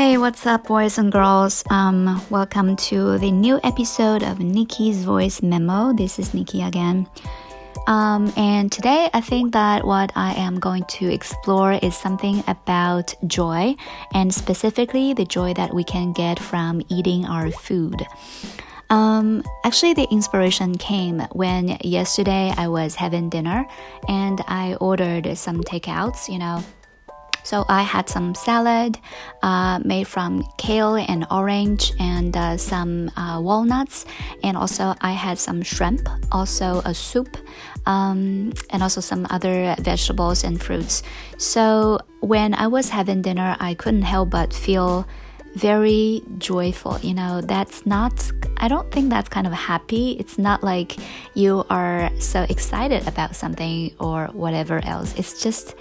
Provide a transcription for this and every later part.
Hey, what's up, boys and girls? Um, welcome to the new episode of Nikki's Voice Memo. This is Nikki again. Um, and today, I think that what I am going to explore is something about joy, and specifically the joy that we can get from eating our food. Um, actually, the inspiration came when yesterday I was having dinner and I ordered some takeouts, you know, so I had some salad uh, made from kale and orange and uh, some uh, walnuts, and also I had some shrimp, also a soup, um, and also some other vegetables and fruits. So when I was having dinner, I couldn't help but feel very joyful. You know, that's not, I don't think that's kind of happy. It's not like you are so excited about something or whatever else. It's just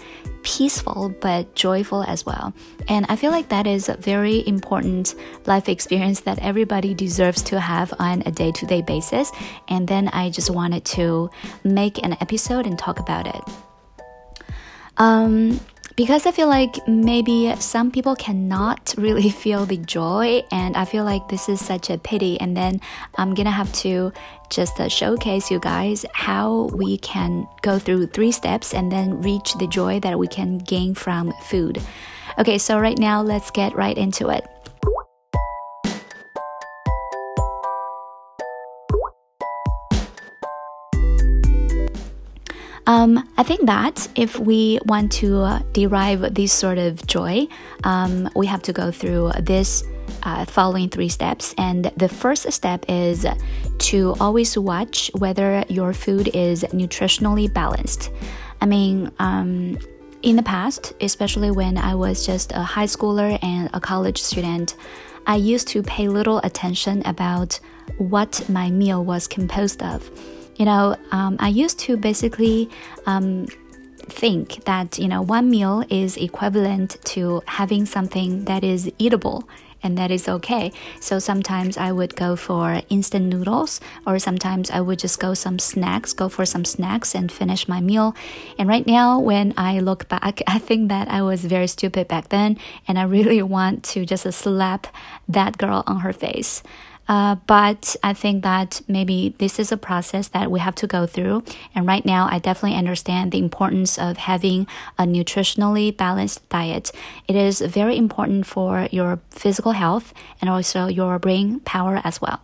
peaceful but joyful as well. And I feel like that is a very important life experience that everybody deserves to have on a day to day basis. And then I just wanted to make an episode and talk about it. Um, because I feel like maybe some people cannot really feel the joy, and I feel like this is such a pity. And then I'm gonna have to just uh, showcase you guys how we can go through three steps and then reach the joy that we can gain from food. Okay, so right now let's get right into it. Um, I think that if we want to uh, derive this sort of joy, um, we have to go through this uh, following three steps. And the first step is to always watch whether your food is nutritionally balanced. I mean, um, in the past, especially when I was just a high schooler and a college student, I used to pay little attention about what my meal was composed of. You know, um, I used to basically um, think that, you know, one meal is equivalent to having something that is eatable and that is okay. So sometimes I would go for instant noodles, or sometimes I would just go some snacks, go for some snacks and finish my meal. And right now, when I look back, I think that I was very stupid back then, and I really want to just slap that girl on her face. Uh, but I think that maybe this is a process that we have to go through. And right now, I definitely understand the importance of having a nutritionally balanced diet. It is very important for your physical health and also your brain power as well.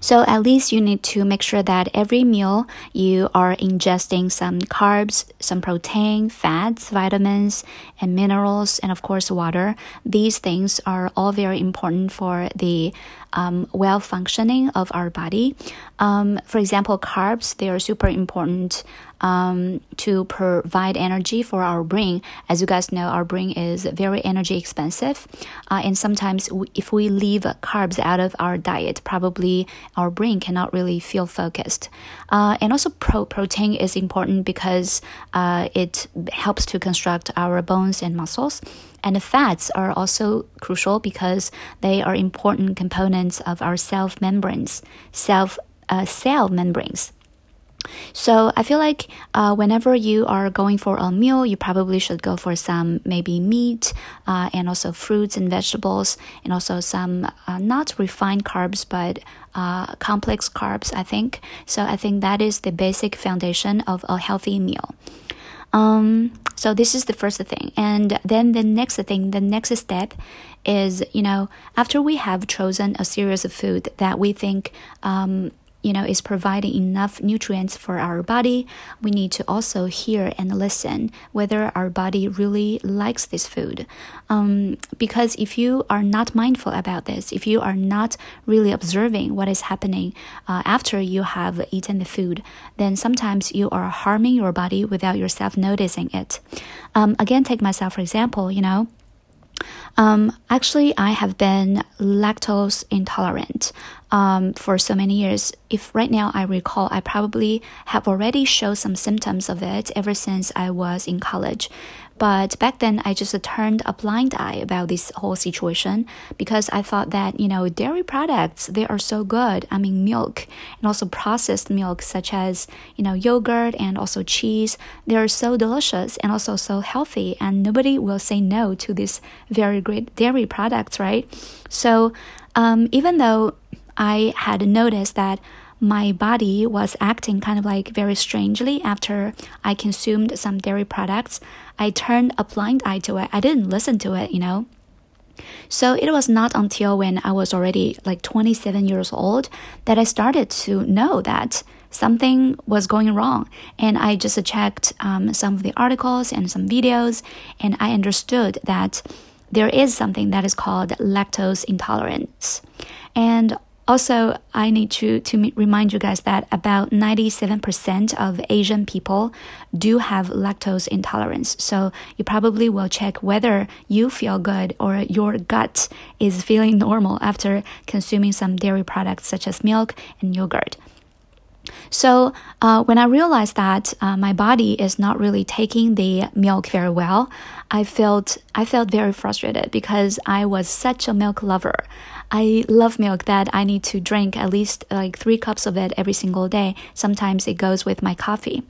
So at least you need to make sure that every meal you are ingesting some carbs, some protein, fats, vitamins, and minerals, and of course water. These things are all very important for the um, well functioning of our body. Um, for example, carbs they are super important um, to provide energy for our brain. As you guys know, our brain is very energy expensive, uh, and sometimes if we leave carbs out of our diet, probably our brain cannot really feel focused. Uh, and also, pro- protein is important because uh, it helps to construct our bones and muscles. And the fats are also crucial because they are important components of our cell membranes, self uh, cell membranes. So I feel like uh, whenever you are going for a meal, you probably should go for some maybe meat uh, and also fruits and vegetables, and also some uh, not refined carbs but uh, complex carbs. I think so. I think that is the basic foundation of a healthy meal. Um, so this is the first thing, and then the next thing, the next step is you know after we have chosen a series of food that we think um, you know is providing enough nutrients for our body we need to also hear and listen whether our body really likes this food. Um, because if you are not mindful about this if you are not really observing what is happening uh, after you have eaten the food then sometimes you are harming your body without yourself noticing it. Um, again take myself for example you know um, actually, I have been lactose intolerant um, for so many years. If right now I recall, I probably have already showed some symptoms of it ever since I was in college. But back then, I just turned a blind eye about this whole situation because I thought that, you know, dairy products, they are so good. I mean, milk and also processed milk, such as, you know, yogurt and also cheese, they are so delicious and also so healthy. And nobody will say no to these very great dairy products, right? So, um, even though I had noticed that my body was acting kind of like very strangely after I consumed some dairy products. I turned a blind eye to it. I didn't listen to it, you know. So it was not until when I was already like 27 years old that I started to know that something was going wrong. And I just checked um, some of the articles and some videos, and I understood that there is something that is called lactose intolerance. And also, I need to, to remind you guys that about 97% of Asian people do have lactose intolerance. So you probably will check whether you feel good or your gut is feeling normal after consuming some dairy products such as milk and yogurt. So uh, when I realized that uh, my body is not really taking the milk very well, I felt I felt very frustrated because I was such a milk lover. I love milk that I need to drink at least like three cups of it every single day. Sometimes it goes with my coffee.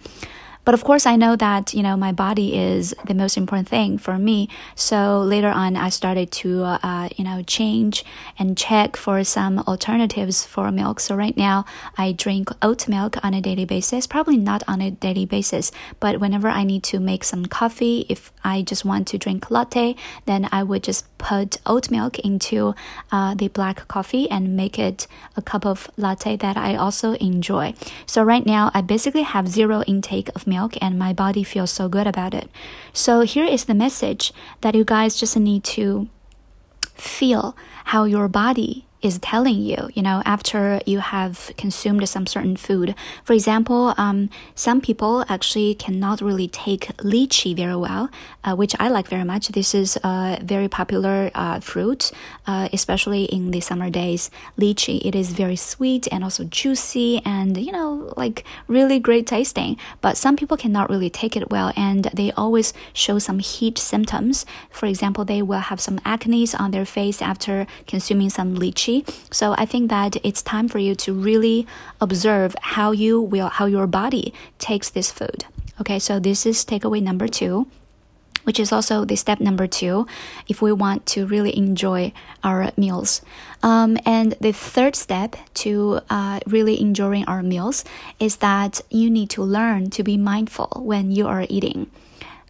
But of course, I know that, you know, my body is the most important thing for me. So later on, I started to, uh, you know, change and check for some alternatives for milk. So right now, I drink oat milk on a daily basis, probably not on a daily basis, but whenever I need to make some coffee, if I just want to drink latte, then I would just put oat milk into uh, the black coffee and make it a cup of latte that I also enjoy. So right now, I basically have zero intake of milk milk and my body feels so good about it. So here is the message that you guys just need to feel how your body is telling you, you know, after you have consumed some certain food. For example, um, some people actually cannot really take lychee very well, uh, which I like very much. This is a very popular uh, fruit, uh, especially in the summer days. Lychee, it is very sweet and also juicy and, you know, like really great tasting. But some people cannot really take it well and they always show some heat symptoms. For example, they will have some acne on their face after consuming some lychee so I think that it's time for you to really observe how you will, how your body takes this food. Okay, so this is takeaway number two which is also the step number two if we want to really enjoy our meals. Um, and the third step to uh, really enjoying our meals is that you need to learn to be mindful when you are eating.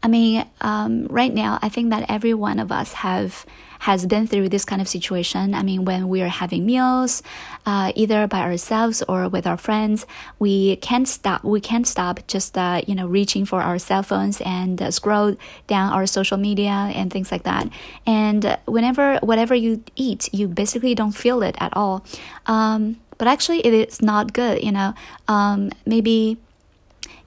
I mean, um, right now, I think that every one of us have has been through this kind of situation. I mean, when we are having meals, uh, either by ourselves or with our friends, we can't stop. We can't stop just uh, you know reaching for our cell phones and uh, scroll down our social media and things like that. And whenever whatever you eat, you basically don't feel it at all. Um, but actually, it is not good. You know, um, maybe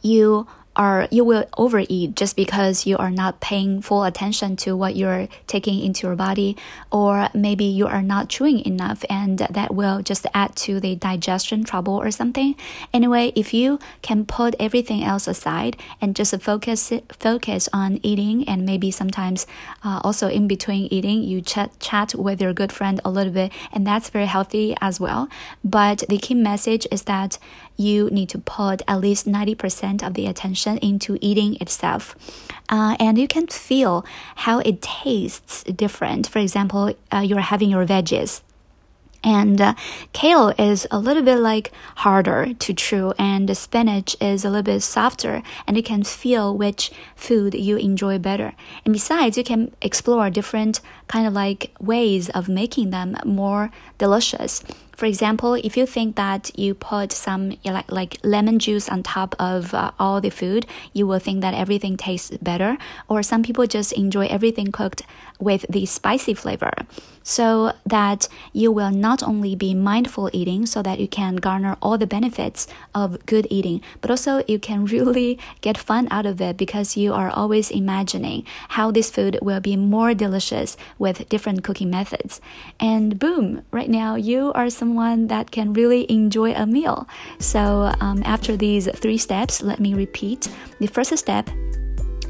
you are you will overeat just because you are not paying full attention to what you're taking into your body or maybe you are not chewing enough and that will just add to the digestion trouble or something. Anyway if you can put everything else aside and just focus focus on eating and maybe sometimes uh, also in between eating you chat chat with your good friend a little bit and that's very healthy as well. But the key message is that you need to put at least 90% of the attention into eating itself. Uh, and you can feel how it tastes different. For example, uh, you're having your veggies. And uh, kale is a little bit like harder to chew, and spinach is a little bit softer, and you can feel which food you enjoy better. And besides, you can explore different kind of like ways of making them more delicious. For example, if you think that you put some like, like lemon juice on top of uh, all the food, you will think that everything tastes better. Or some people just enjoy everything cooked with the spicy flavor. So that you will not only be mindful eating so that you can garner all the benefits of good eating, but also you can really get fun out of it because you are always imagining how this food will be more delicious with different cooking methods. And boom, right now you are some someone that can really enjoy a meal. So, um, after these three steps, let me repeat. The first step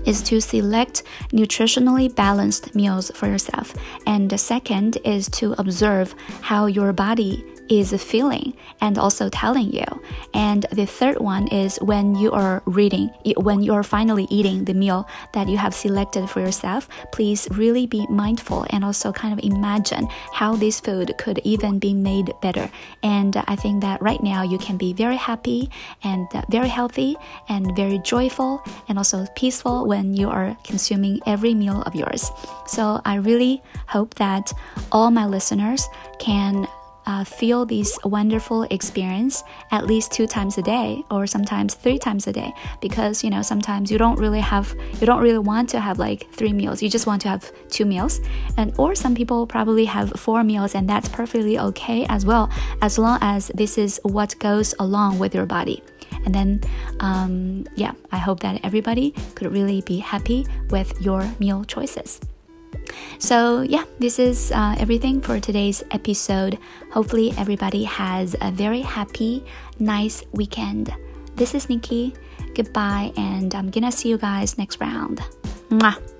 is to select nutritionally balanced meals for yourself. And the second is to observe how your body is feeling and also telling you. And the third one is when you are reading, when you are finally eating the meal that you have selected for yourself, please really be mindful and also kind of imagine how this food could even be made better. And I think that right now you can be very happy and uh, very healthy and very joyful and also peaceful when you are consuming every meal of yours. So I really hope that all my listeners can uh, feel this wonderful experience at least two times a day or sometimes three times a day because you know sometimes you don't really have you don't really want to have like three meals. You just want to have two meals. And or some people probably have four meals and that's perfectly okay as well as long as this is what goes along with your body. And then um, yeah i hope that everybody could really be happy with your meal choices so, yeah, this is uh, everything for today's episode. Hopefully, everybody has a very happy, nice weekend. This is Nikki. Goodbye, and I'm gonna see you guys next round. Mwah.